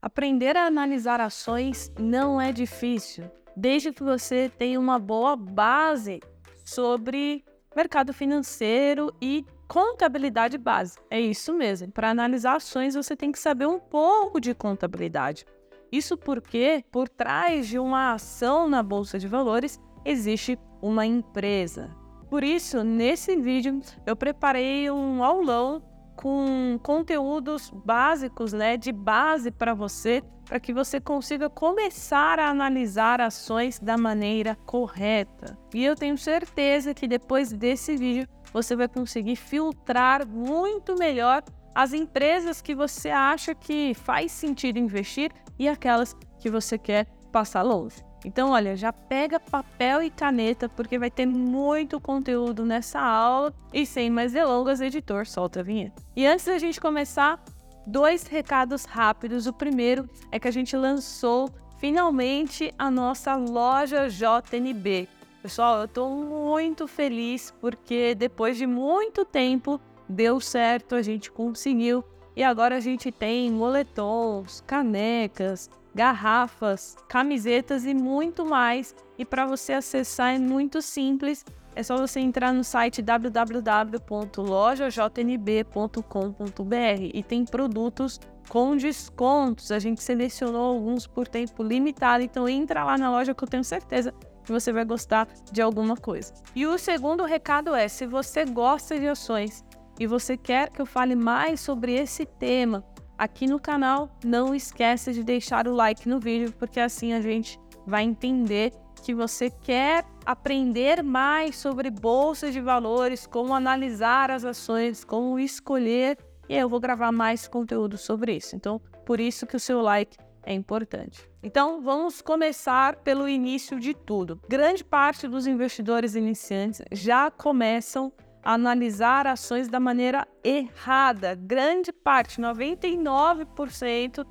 Aprender a analisar ações não é difícil, desde que você tenha uma boa base sobre mercado financeiro e contabilidade base. É isso mesmo. Para analisar ações, você tem que saber um pouco de contabilidade. Isso porque por trás de uma ação na bolsa de valores existe uma empresa. Por isso, nesse vídeo eu preparei um aulão com conteúdos básicos, né, de base para você, para que você consiga começar a analisar ações da maneira correta. E eu tenho certeza que depois desse vídeo você vai conseguir filtrar muito melhor as empresas que você acha que faz sentido investir e aquelas que você quer passar longe. Então, olha, já pega papel e caneta porque vai ter muito conteúdo nessa aula. E sem mais delongas, editor, solta a vinheta. E antes da gente começar, dois recados rápidos. O primeiro é que a gente lançou finalmente a nossa loja JNB. Pessoal, eu estou muito feliz porque depois de muito tempo deu certo, a gente conseguiu. E agora a gente tem moletons, canecas, garrafas, camisetas e muito mais. E para você acessar é muito simples. É só você entrar no site www.lojajnb.com.br e tem produtos com descontos. A gente selecionou alguns por tempo limitado, então entra lá na loja que eu tenho certeza que você vai gostar de alguma coisa. E o segundo recado é: se você gosta de ações e você quer que eu fale mais sobre esse tema, aqui no canal, não esqueça de deixar o like no vídeo, porque assim a gente vai entender que você quer aprender mais sobre bolsas de valores, como analisar as ações, como escolher, e eu vou gravar mais conteúdo sobre isso. Então, por isso que o seu like é importante. Então, vamos começar pelo início de tudo. Grande parte dos investidores iniciantes já começam analisar ações da maneira errada. Grande parte, 99%,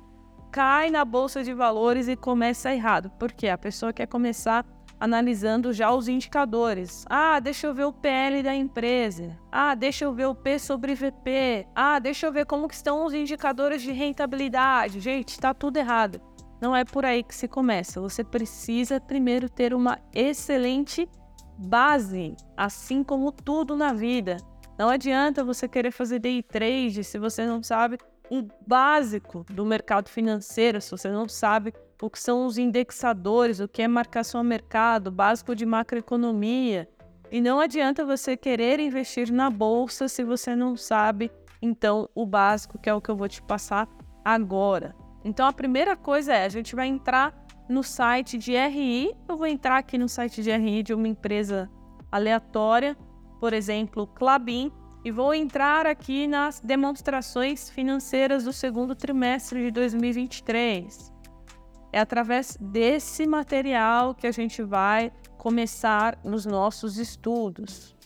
cai na bolsa de valores e começa errado. Porque a pessoa quer começar analisando já os indicadores. Ah, deixa eu ver o PL da empresa. Ah, deixa eu ver o P sobre VP. Ah, deixa eu ver como que estão os indicadores de rentabilidade. Gente, está tudo errado. Não é por aí que se começa. Você precisa primeiro ter uma excelente base, assim como tudo na vida. Não adianta você querer fazer day trade se você não sabe o básico do mercado financeiro, se você não sabe o que são os indexadores, o que é marcação a mercado, básico de macroeconomia. E não adianta você querer investir na bolsa se você não sabe, então, o básico, que é o que eu vou te passar agora. Então, a primeira coisa é: a gente vai entrar no site de RI. Eu vou entrar aqui no site de RI de uma empresa aleatória, por exemplo, Clabin, e vou entrar aqui nas demonstrações financeiras do segundo trimestre de 2023. É através desse material que a gente vai começar nos nossos estudos.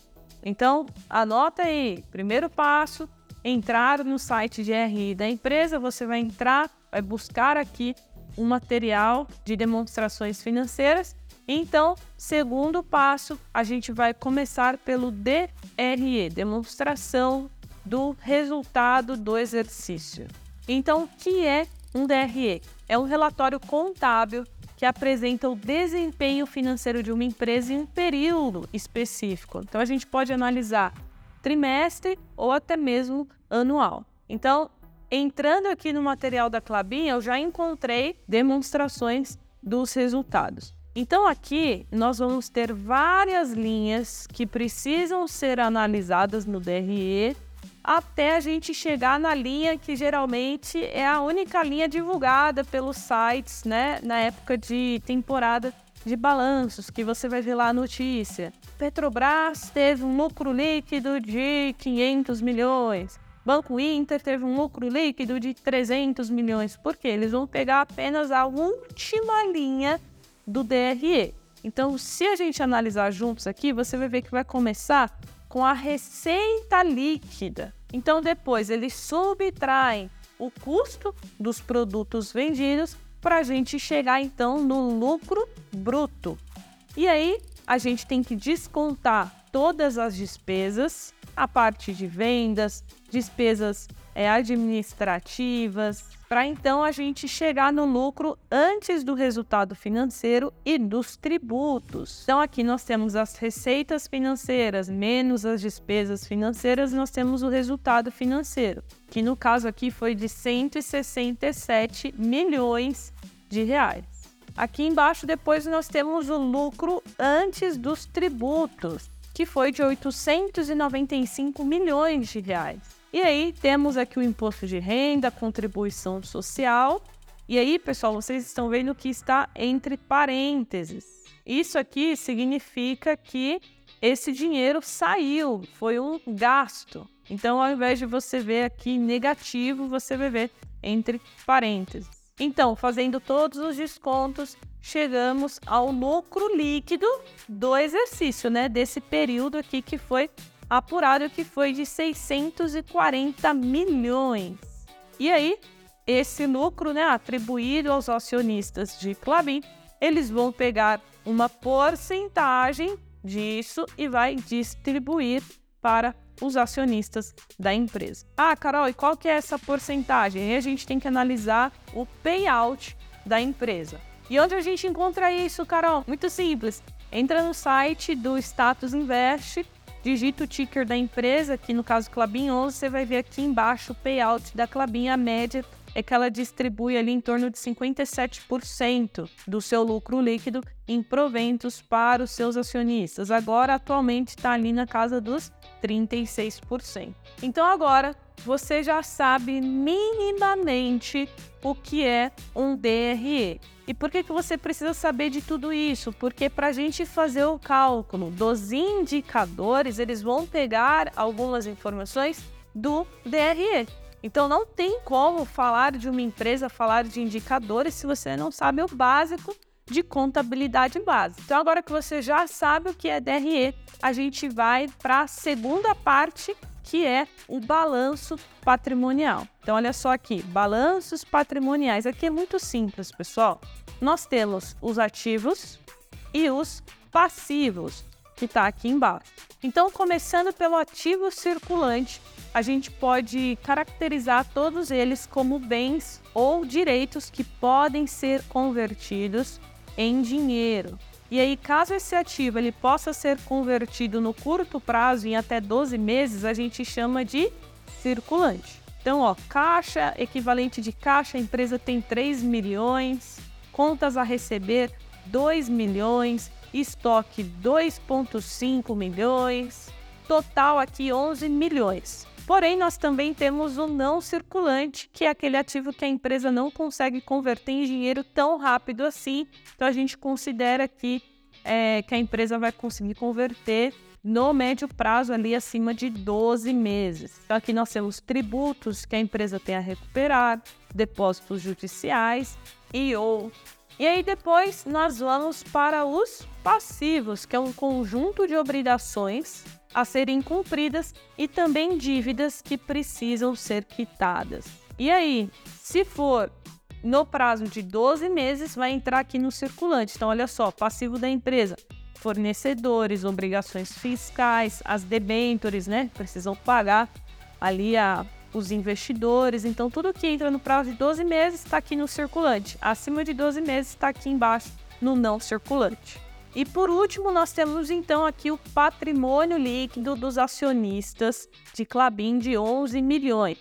Então, anota aí, primeiro passo, entrar no site de RI da empresa, você vai entrar, vai buscar aqui um material de demonstrações financeiras. Então, segundo passo, a gente vai começar pelo DRE, demonstração do resultado do exercício. Então, o que é um DRE? É um relatório contábil que apresenta o desempenho financeiro de uma empresa em um período específico. Então, a gente pode analisar trimestre ou até mesmo anual. Então, Entrando aqui no material da Clabin, eu já encontrei demonstrações dos resultados. Então aqui nós vamos ter várias linhas que precisam ser analisadas no DRE até a gente chegar na linha que geralmente é a única linha divulgada pelos sites, né, na época de temporada de balanços, que você vai ver lá a notícia. Petrobras teve um lucro líquido de 500 milhões. Banco Inter teve um lucro líquido de 300 milhões, porque eles vão pegar apenas a última linha do DRE. Então, se a gente analisar juntos aqui, você vai ver que vai começar com a receita líquida. Então, depois eles subtraem o custo dos produtos vendidos para a gente chegar então no lucro bruto. E aí a gente tem que descontar todas as despesas, a parte de vendas, despesas é, administrativas, para então a gente chegar no lucro antes do resultado financeiro e dos tributos. Então aqui nós temos as receitas financeiras menos as despesas financeiras, nós temos o resultado financeiro, que no caso aqui foi de 167 milhões de reais. Aqui embaixo depois nós temos o lucro antes dos tributos, que foi de 895 milhões de reais. E aí temos aqui o imposto de renda, contribuição social. E aí, pessoal, vocês estão vendo que está entre parênteses. Isso aqui significa que esse dinheiro saiu, foi um gasto. Então, ao invés de você ver aqui negativo, você vai ver entre parênteses. Então, fazendo todos os descontos, chegamos ao lucro líquido do exercício, né? Desse período aqui que foi apurado que foi de 640 milhões. E aí, esse lucro né, atribuído aos acionistas de Clabin, eles vão pegar uma porcentagem disso e vai distribuir para os acionistas da empresa. Ah, Carol, e qual que é essa porcentagem? Aí a gente tem que analisar o payout da empresa. E onde a gente encontra isso, Carol? Muito simples. Entra no site do Status Invest digita o ticker da empresa, que no caso Clabin 11, você vai ver aqui embaixo o payout da Clabin, a média é que ela distribui ali em torno de 57% do seu lucro líquido em proventos para os seus acionistas. Agora, atualmente, está ali na casa dos 36%. Então, agora você já sabe minimamente o que é um DRE. E por que, que você precisa saber de tudo isso? Porque para a gente fazer o cálculo dos indicadores, eles vão pegar algumas informações do DRE. Então não tem como falar de uma empresa, falar de indicadores se você não sabe o básico de contabilidade básica. Então agora que você já sabe o que é DRE, a gente vai para a segunda parte que é o balanço patrimonial. Então, olha só aqui, balanços patrimoniais. Aqui é muito simples, pessoal. Nós temos os ativos e os passivos, que está aqui embaixo. Então, começando pelo ativo circulante, a gente pode caracterizar todos eles como bens ou direitos que podem ser convertidos em dinheiro. E aí, caso esse ativo ele possa ser convertido no curto prazo em até 12 meses, a gente chama de circulante. Então, ó, caixa, equivalente de caixa, a empresa tem 3 milhões, contas a receber 2 milhões, estoque 2,5 milhões, total aqui 11 milhões. Porém, nós também temos o não circulante, que é aquele ativo que a empresa não consegue converter em dinheiro tão rápido assim. Então, a gente considera aqui é, que a empresa vai conseguir converter no médio prazo, ali acima de 12 meses. Então, aqui nós temos tributos que a empresa tem a recuperar, depósitos judiciais e ou. E aí, depois, nós vamos para os passivos, que é um conjunto de obrigações a serem cumpridas e também dívidas que precisam ser quitadas. E aí, se for no prazo de 12 meses, vai entrar aqui no circulante. Então, olha só, passivo da empresa, fornecedores, obrigações fiscais, as debentures, né? Precisam pagar ali a, os investidores. Então, tudo que entra no prazo de 12 meses está aqui no circulante. Acima de 12 meses está aqui embaixo no não circulante. E por último, nós temos então aqui o patrimônio líquido dos acionistas de Clabin de 11 milhões.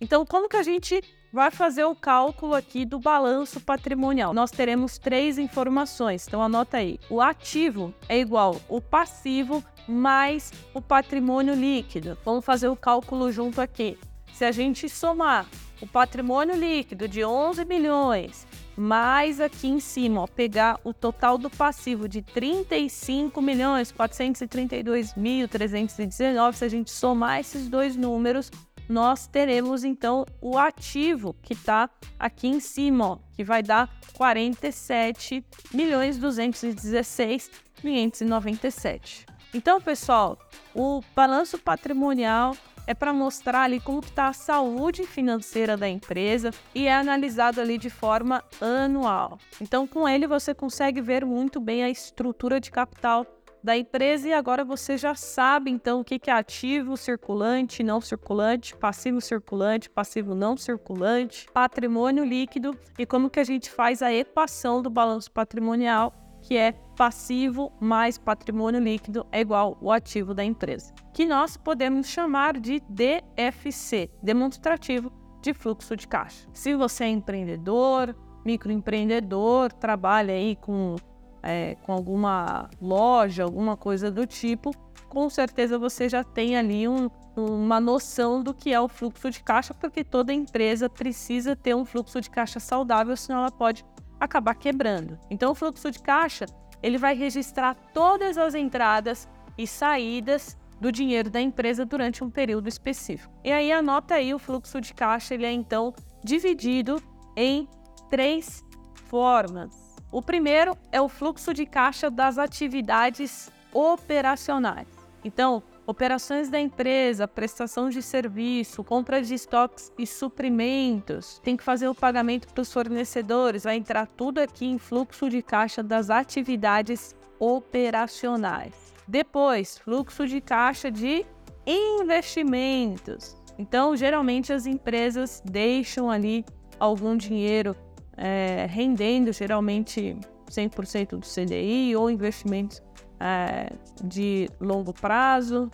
Então, como que a gente vai fazer o cálculo aqui do balanço patrimonial? Nós teremos três informações, então anota aí. O ativo é igual o passivo mais o patrimônio líquido. Vamos fazer o cálculo junto aqui. Se a gente somar o patrimônio líquido de 11 milhões mais aqui em cima, ó, pegar o total do passivo de 35 milhões 432 mil 319, se a gente somar esses dois números, nós teremos então o ativo que está aqui em cima, ó, que vai dar 47 milhões 216 597. Então, pessoal, o balanço patrimonial é para mostrar ali como está a saúde financeira da empresa e é analisado ali de forma anual. Então, com ele você consegue ver muito bem a estrutura de capital da empresa e agora você já sabe então o que é ativo circulante, não circulante, passivo circulante, passivo não circulante, patrimônio líquido e como que a gente faz a equação do balanço patrimonial, que é passivo mais patrimônio líquido é igual o ativo da empresa, que nós podemos chamar de DFC, demonstrativo de fluxo de caixa. Se você é empreendedor, microempreendedor, trabalha aí com é, com alguma loja, alguma coisa do tipo, com certeza você já tem ali um, uma noção do que é o fluxo de caixa, porque toda empresa precisa ter um fluxo de caixa saudável, senão ela pode acabar quebrando. Então, o fluxo de caixa ele vai registrar todas as entradas e saídas do dinheiro da empresa durante um período específico. E aí anota aí o fluxo de caixa, ele é então dividido em três formas. O primeiro é o fluxo de caixa das atividades operacionais. Então, operações da empresa, prestação de serviço, compra de estoques e suprimentos, tem que fazer o pagamento para os fornecedores, vai entrar tudo aqui em fluxo de caixa das atividades operacionais. Depois, fluxo de caixa de investimentos. Então, geralmente as empresas deixam ali algum dinheiro é, rendendo geralmente 100% do CDI ou investimentos é, de longo prazo.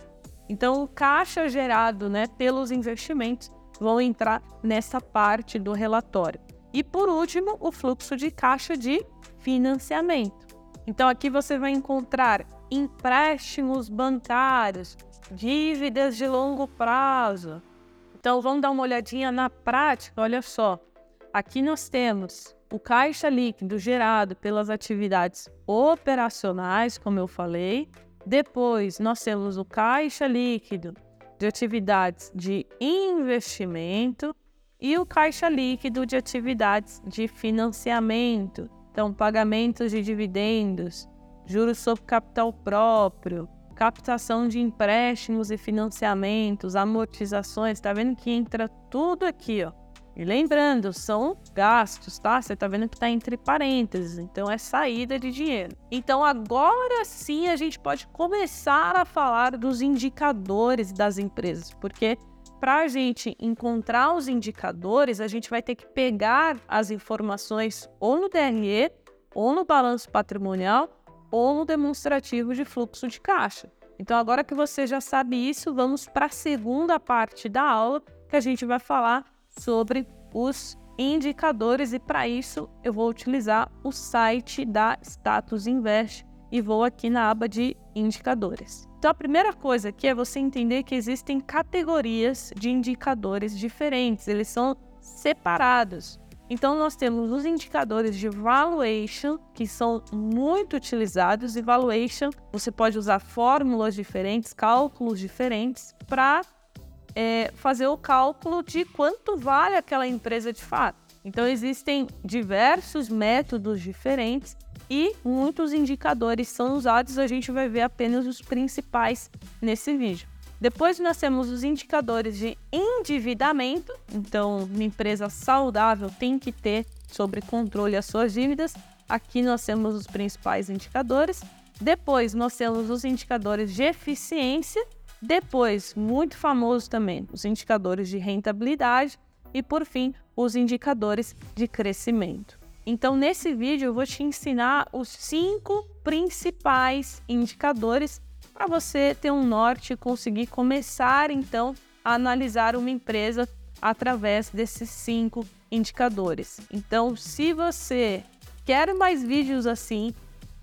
Então, o caixa gerado né, pelos investimentos vão entrar nessa parte do relatório. E por último, o fluxo de caixa de financiamento. Então, aqui você vai encontrar empréstimos bancários, dívidas de longo prazo. Então, vamos dar uma olhadinha na prática. Olha só, Aqui nós temos o caixa líquido gerado pelas atividades operacionais, como eu falei. Depois, nós temos o caixa líquido de atividades de investimento e o caixa líquido de atividades de financiamento. Então, pagamentos de dividendos, juros sobre capital próprio, captação de empréstimos e financiamentos, amortizações. Está vendo que entra tudo aqui, ó e lembrando, são gastos, tá? Você tá vendo que tá entre parênteses, então é saída de dinheiro. Então agora sim a gente pode começar a falar dos indicadores das empresas, porque para a gente encontrar os indicadores, a gente vai ter que pegar as informações ou no DRE, ou no balanço patrimonial, ou no demonstrativo de fluxo de caixa. Então, agora que você já sabe isso, vamos para a segunda parte da aula, que a gente vai falar sobre os indicadores e para isso eu vou utilizar o site da Status Invest e vou aqui na aba de indicadores. Então a primeira coisa aqui é você entender que existem categorias de indicadores diferentes, eles são separados. Então nós temos os indicadores de valuation, que são muito utilizados, e valuation você pode usar fórmulas diferentes, cálculos diferentes para é, fazer o cálculo de quanto vale aquela empresa de fato. Então, existem diversos métodos diferentes e muitos indicadores são usados. A gente vai ver apenas os principais nesse vídeo. Depois, nós temos os indicadores de endividamento. Então, uma empresa saudável tem que ter sobre controle as suas dívidas. Aqui nós temos os principais indicadores. Depois, nós temos os indicadores de eficiência depois, muito famoso também, os indicadores de rentabilidade e, por fim, os indicadores de crescimento. Então, nesse vídeo, eu vou te ensinar os cinco principais indicadores para você ter um norte e conseguir começar, então, a analisar uma empresa através desses cinco indicadores. Então, se você quer mais vídeos assim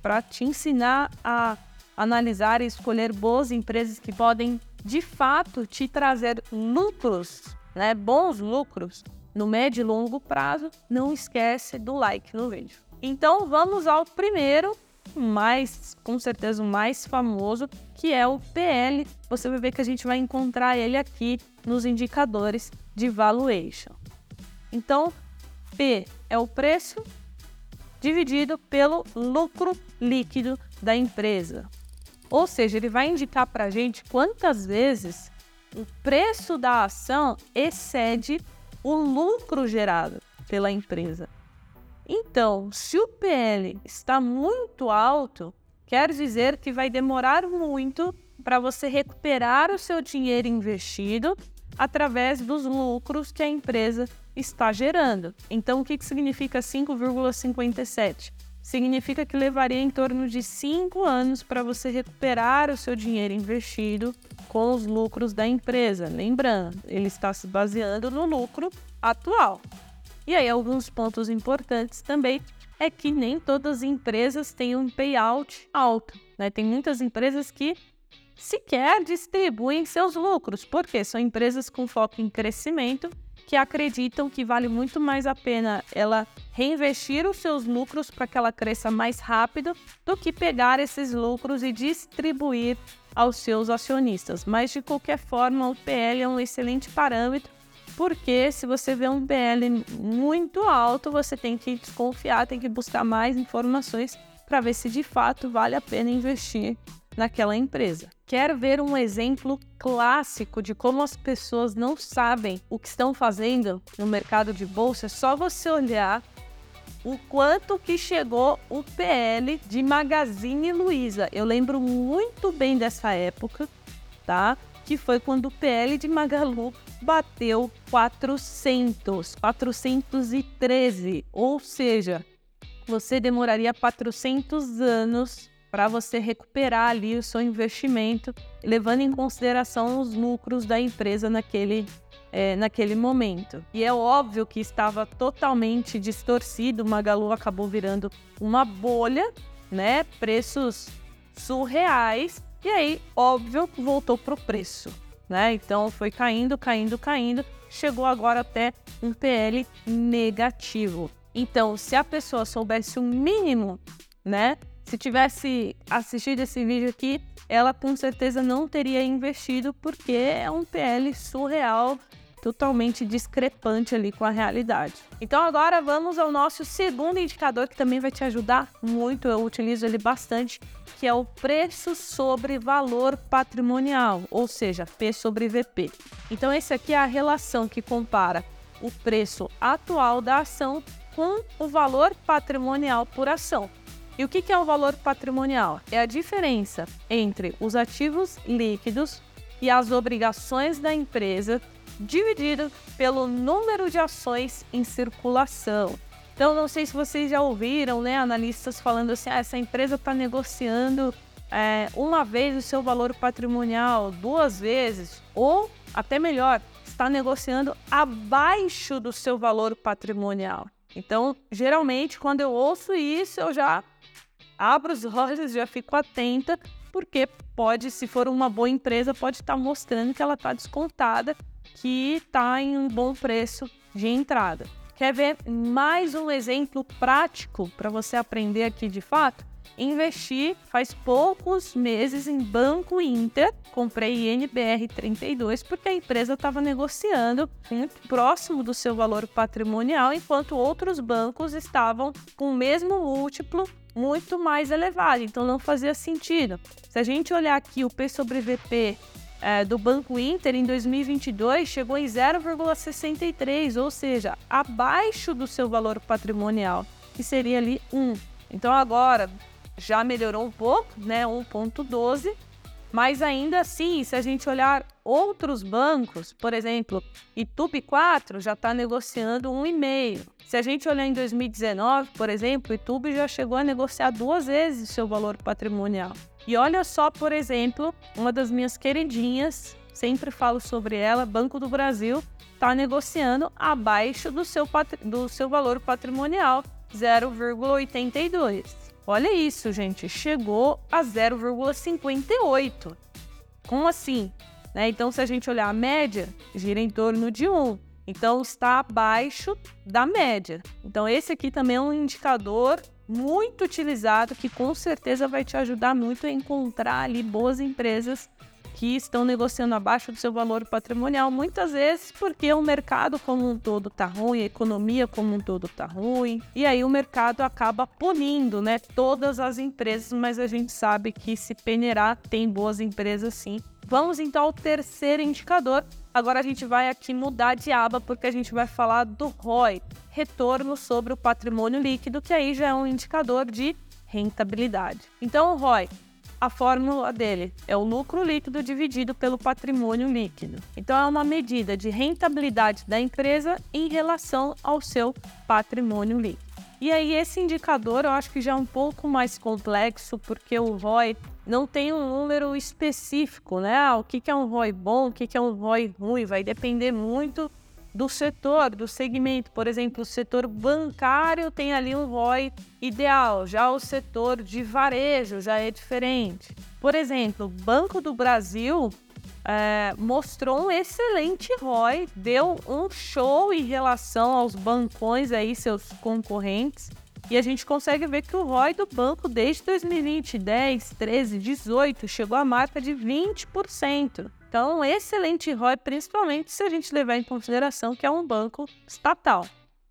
para te ensinar a analisar e escolher boas empresas que podem de fato te trazer lucros, né, bons lucros no médio e longo prazo, não esquece do like no vídeo. Então vamos ao primeiro, mais com certeza o mais famoso, que é o PL. Você vai ver que a gente vai encontrar ele aqui nos indicadores de valuation. Então, P é o preço dividido pelo lucro líquido da empresa. Ou seja, ele vai indicar para a gente quantas vezes o preço da ação excede o lucro gerado pela empresa. Então, se o PL está muito alto, quer dizer que vai demorar muito para você recuperar o seu dinheiro investido através dos lucros que a empresa está gerando. Então, o que, que significa 5,57? Significa que levaria em torno de 5 anos para você recuperar o seu dinheiro investido com os lucros da empresa. Lembrando, ele está se baseando no lucro atual. E aí, alguns pontos importantes também é que nem todas as empresas têm um payout alto. Né? Tem muitas empresas que sequer distribuem seus lucros, porque são empresas com foco em crescimento que acreditam que vale muito mais a pena ela reinvestir os seus lucros para que ela cresça mais rápido do que pegar esses lucros e distribuir aos seus acionistas. Mas de qualquer forma, o PL é um excelente parâmetro, porque se você vê um PL muito alto, você tem que desconfiar, tem que buscar mais informações para ver se de fato vale a pena investir naquela empresa. Quer ver um exemplo clássico de como as pessoas não sabem o que estão fazendo no mercado de bolsa? É só você olhar o quanto que chegou o PL de Magazine Luiza. Eu lembro muito bem dessa época, tá? Que foi quando o PL de Magalu bateu 400, 413, ou seja, você demoraria 400 anos para você recuperar ali o seu investimento, levando em consideração os lucros da empresa naquele, é, naquele momento. E é óbvio que estava totalmente distorcido, o Magalu acabou virando uma bolha, né? Preços surreais, e aí, óbvio, voltou pro preço, né? Então foi caindo, caindo, caindo, chegou agora até um PL negativo. Então, se a pessoa soubesse o mínimo, né, se tivesse assistido esse vídeo aqui, ela com certeza não teria investido porque é um PL surreal, totalmente discrepante ali com a realidade. Então agora vamos ao nosso segundo indicador que também vai te ajudar muito, eu utilizo ele bastante, que é o preço sobre valor patrimonial, ou seja, P sobre VP. Então esse aqui é a relação que compara o preço atual da ação com o valor patrimonial por ação. E o que é o valor patrimonial? É a diferença entre os ativos líquidos e as obrigações da empresa dividido pelo número de ações em circulação. Então, não sei se vocês já ouviram, né, analistas falando assim, ah, essa empresa está negociando é, uma vez o seu valor patrimonial, duas vezes, ou até melhor, está negociando abaixo do seu valor patrimonial. Então, geralmente, quando eu ouço isso, eu já abro os olhos, já fico atenta, porque pode, se for uma boa empresa, pode estar mostrando que ela está descontada, que está em um bom preço de entrada. Quer ver mais um exemplo prático para você aprender aqui de fato? Investi faz poucos meses em Banco Inter, comprei INBR 32 porque a empresa estava negociando muito próximo do seu valor patrimonial, enquanto outros bancos estavam com o mesmo múltiplo muito mais elevado, então não fazia sentido. Se a gente olhar aqui o P sobre VP é, do Banco Inter em 2022 chegou em 0,63, ou seja, abaixo do seu valor patrimonial, que seria ali 1. Então agora já melhorou um pouco, né, 1,12, mas ainda assim, se a gente olhar outros bancos, por exemplo, Itupi 4 já está negociando 1,5. Se a gente olhar em 2019, por exemplo, Itupi já chegou a negociar duas vezes o seu valor patrimonial. E olha só, por exemplo, uma das minhas queridinhas, sempre falo sobre ela, Banco do Brasil, está negociando abaixo do seu, do seu valor patrimonial, 0,82. Olha isso, gente, chegou a 0,58. Como assim? Né? Então, se a gente olhar a média, gira em torno de 1. Então, está abaixo da média. Então, esse aqui também é um indicador muito utilizado que com certeza vai te ajudar muito a encontrar ali boas empresas que estão negociando abaixo do seu valor patrimonial, muitas vezes porque o mercado como um todo está ruim, a economia como um todo está ruim, e aí o mercado acaba punindo, né, todas as empresas, mas a gente sabe que se peneirar tem boas empresas sim. Vamos então ao terceiro indicador. Agora a gente vai aqui mudar de aba porque a gente vai falar do ROI, retorno sobre o patrimônio líquido, que aí já é um indicador de rentabilidade. Então, o ROI, a fórmula dele é o lucro líquido dividido pelo patrimônio líquido. Então, é uma medida de rentabilidade da empresa em relação ao seu patrimônio líquido. E aí, esse indicador eu acho que já é um pouco mais complexo, porque o ROI não tem um número específico, né? Ah, o que é um ROI bom, o que é um ROI ruim, vai depender muito do setor, do segmento. Por exemplo, o setor bancário tem ali um ROI ideal, já o setor de varejo já é diferente. Por exemplo, o Banco do Brasil é, mostrou um excelente ROI, deu um show em relação aos bancões aí, seus concorrentes. E a gente consegue ver que o ROI do banco desde 2020, 10, 13, 18 chegou à marca de 20%. Então, um excelente ROI, principalmente se a gente levar em consideração que é um banco estatal.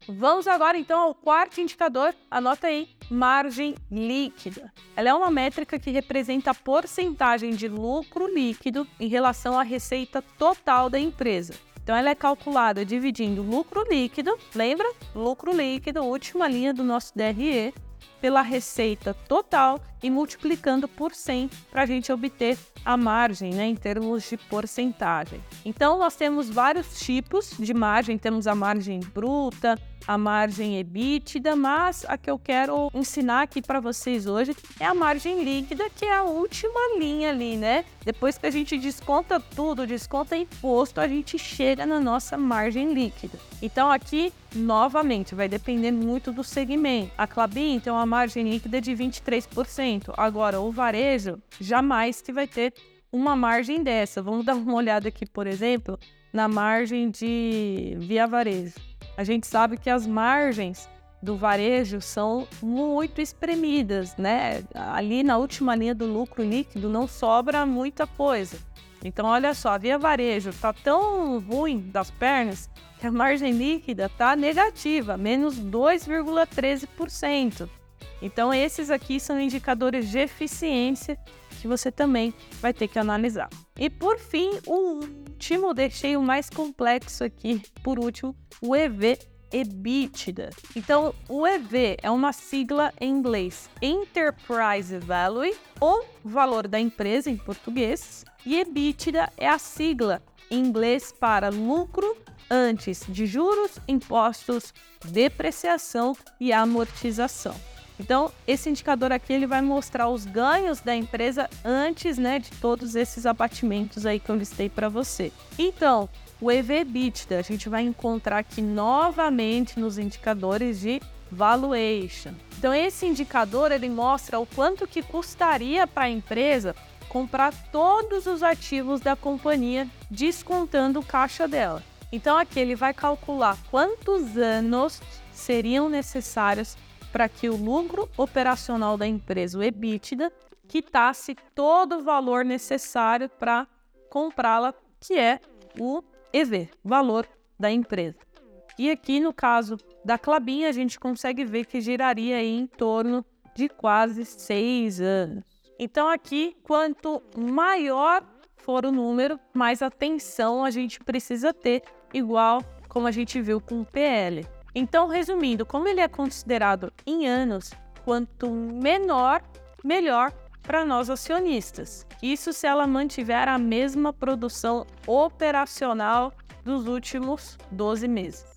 Vamos agora então ao quarto indicador, anota aí, margem líquida. Ela é uma métrica que representa a porcentagem de lucro líquido em relação à receita total da empresa. Então ela é calculada dividindo lucro líquido, lembra? Lucro líquido, última linha do nosso DRE, pela receita total e multiplicando por 100 para a gente obter a margem, né, em termos de porcentagem. Então, nós temos vários tipos de margem, temos a margem bruta, a margem EBITDA, mas a que eu quero ensinar aqui para vocês hoje é a margem líquida, que é a última linha ali, né? Depois que a gente desconta tudo, desconta imposto, a gente chega na nossa margem líquida. Então aqui, novamente, vai depender muito do segmento. A Clabin tem uma margem líquida de 23%. Agora, o varejo jamais que vai ter uma margem dessa. Vamos dar uma olhada aqui, por exemplo, na margem de via varejo a gente sabe que as margens do varejo são muito espremidas, né? Ali na última linha do lucro líquido não sobra muita coisa. Então, olha só, a Via Varejo está tão ruim das pernas que a margem líquida está negativa, menos 2,13%. Então, esses aqui são indicadores de eficiência que você também vai ter que analisar. E por fim, o último, deixei o mais complexo aqui, por último, o EV EBITDA. Então, o EV é uma sigla em inglês, Enterprise Value, ou valor da empresa em português, e EBITDA é a sigla em inglês para lucro antes de juros, impostos, depreciação e amortização. Então, esse indicador aqui ele vai mostrar os ganhos da empresa antes, né, de todos esses abatimentos aí que eu listei para você. Então, o EV/EBITDA a gente vai encontrar aqui novamente nos indicadores de valuation. Então, esse indicador ele mostra o quanto que custaria para a empresa comprar todos os ativos da companhia, descontando o caixa dela. Então, aqui ele vai calcular quantos anos seriam necessários para que o lucro operacional da empresa, o EBITDA, quitasse todo o valor necessário para comprá-la, que é o EV, valor da empresa. E aqui no caso da Clabin, a gente consegue ver que giraria em torno de quase seis anos. Então aqui, quanto maior for o número, mais atenção a gente precisa ter, igual como a gente viu com o PL. Então, resumindo, como ele é considerado em anos, quanto menor, melhor para nós acionistas. Isso se ela mantiver a mesma produção operacional dos últimos 12 meses.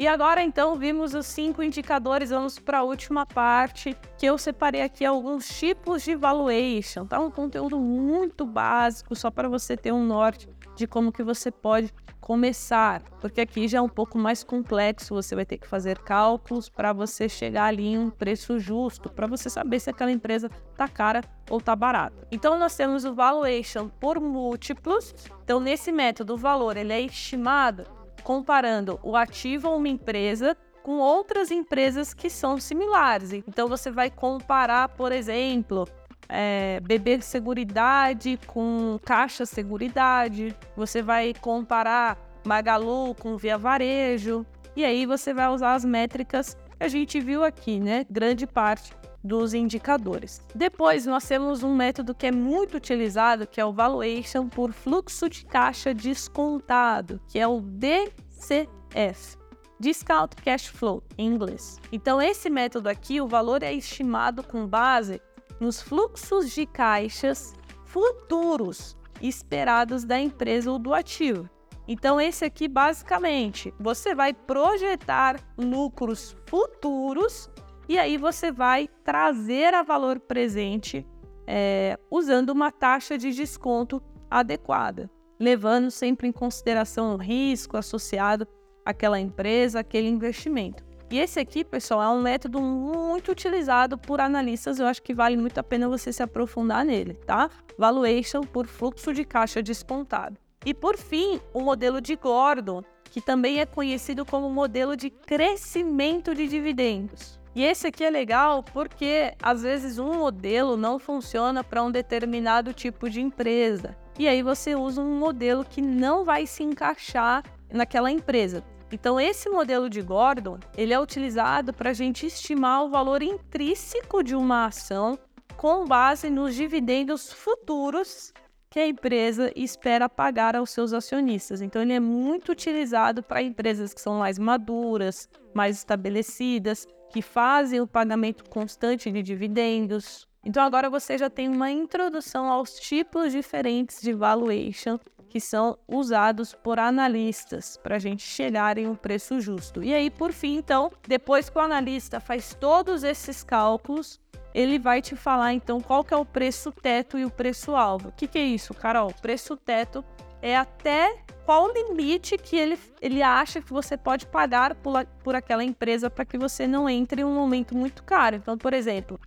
E agora então vimos os cinco indicadores, vamos para a última parte, que eu separei aqui alguns tipos de valuation, tá? Um conteúdo muito básico, só para você ter um norte de como que você pode começar, porque aqui já é um pouco mais complexo, você vai ter que fazer cálculos para você chegar ali em um preço justo, para você saber se aquela empresa tá cara ou tá barata. Então nós temos o valuation por múltiplos. Então nesse método o valor ele é estimado comparando o ativo a uma empresa com outras empresas que são similares. Então você vai comparar, por exemplo, é, BB Seguridade com Caixa Seguridade, você vai comparar Magalu com Via Varejo, e aí você vai usar as métricas que a gente viu aqui, né? Grande parte dos indicadores. Depois nós temos um método que é muito utilizado, que é o valuation por fluxo de caixa descontado, que é o DCF. Discount Cash Flow, em inglês. Então, esse método aqui, o valor é estimado com base nos fluxos de caixas futuros esperados da empresa ou do ativo. Então, esse aqui, basicamente, você vai projetar lucros futuros e aí você vai trazer a valor presente é, usando uma taxa de desconto adequada, levando sempre em consideração o risco associado àquela empresa, aquele investimento. E esse aqui, pessoal, é um método muito utilizado por analistas. Eu acho que vale muito a pena você se aprofundar nele, tá? Valuation por fluxo de caixa descontado. E por fim, o modelo de Gordon, que também é conhecido como modelo de crescimento de dividendos. E esse aqui é legal porque às vezes um modelo não funciona para um determinado tipo de empresa. E aí você usa um modelo que não vai se encaixar naquela empresa. Então esse modelo de Gordon, ele é utilizado para a gente estimar o valor intrínseco de uma ação com base nos dividendos futuros que a empresa espera pagar aos seus acionistas. Então, ele é muito utilizado para empresas que são mais maduras, mais estabelecidas, que fazem o pagamento constante de dividendos. Então, agora você já tem uma introdução aos tipos diferentes de valuation que são usados por analistas para a gente chegar em um preço justo. E aí, por fim, então, depois que o analista faz todos esses cálculos, ele vai te falar então qual que é o preço teto e o preço alvo. O que, que é isso, Carol? Preço teto é até qual limite que ele, ele acha que você pode pagar por, por aquela empresa para que você não entre em um momento muito caro. Então, por exemplo,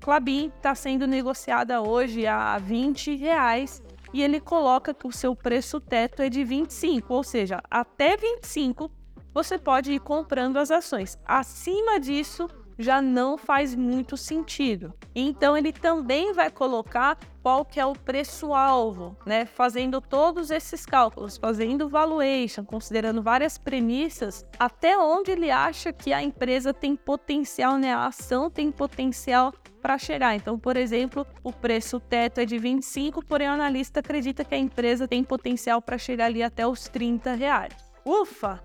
Clabin está sendo negociada hoje a 20 reais e ele coloca que o seu preço teto é de 25, ou seja, até 25 você pode ir comprando as ações. Acima disso, já não faz muito sentido. Então ele também vai colocar qual que é o preço-alvo, né? Fazendo todos esses cálculos, fazendo valuation, considerando várias premissas, até onde ele acha que a empresa tem potencial, né? A ação tem potencial para chegar. Então, por exemplo, o preço teto é de 25, porém o analista acredita que a empresa tem potencial para chegar ali até os 30 reais. Ufa!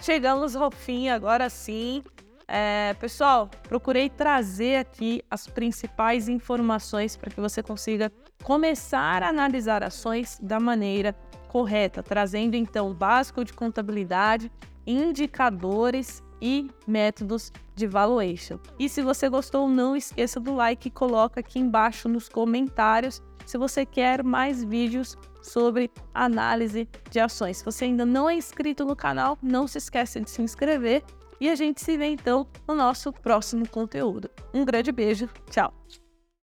Chegamos ao fim agora sim. É, pessoal, procurei trazer aqui as principais informações para que você consiga começar a analisar ações da maneira correta, trazendo então o básico de contabilidade, indicadores e métodos de valuation. E se você gostou, não esqueça do like e coloca aqui embaixo nos comentários se você quer mais vídeos sobre análise de ações. Se você ainda não é inscrito no canal, não se esqueça de se inscrever e a gente se vê então no nosso próximo conteúdo. Um grande beijo, tchau!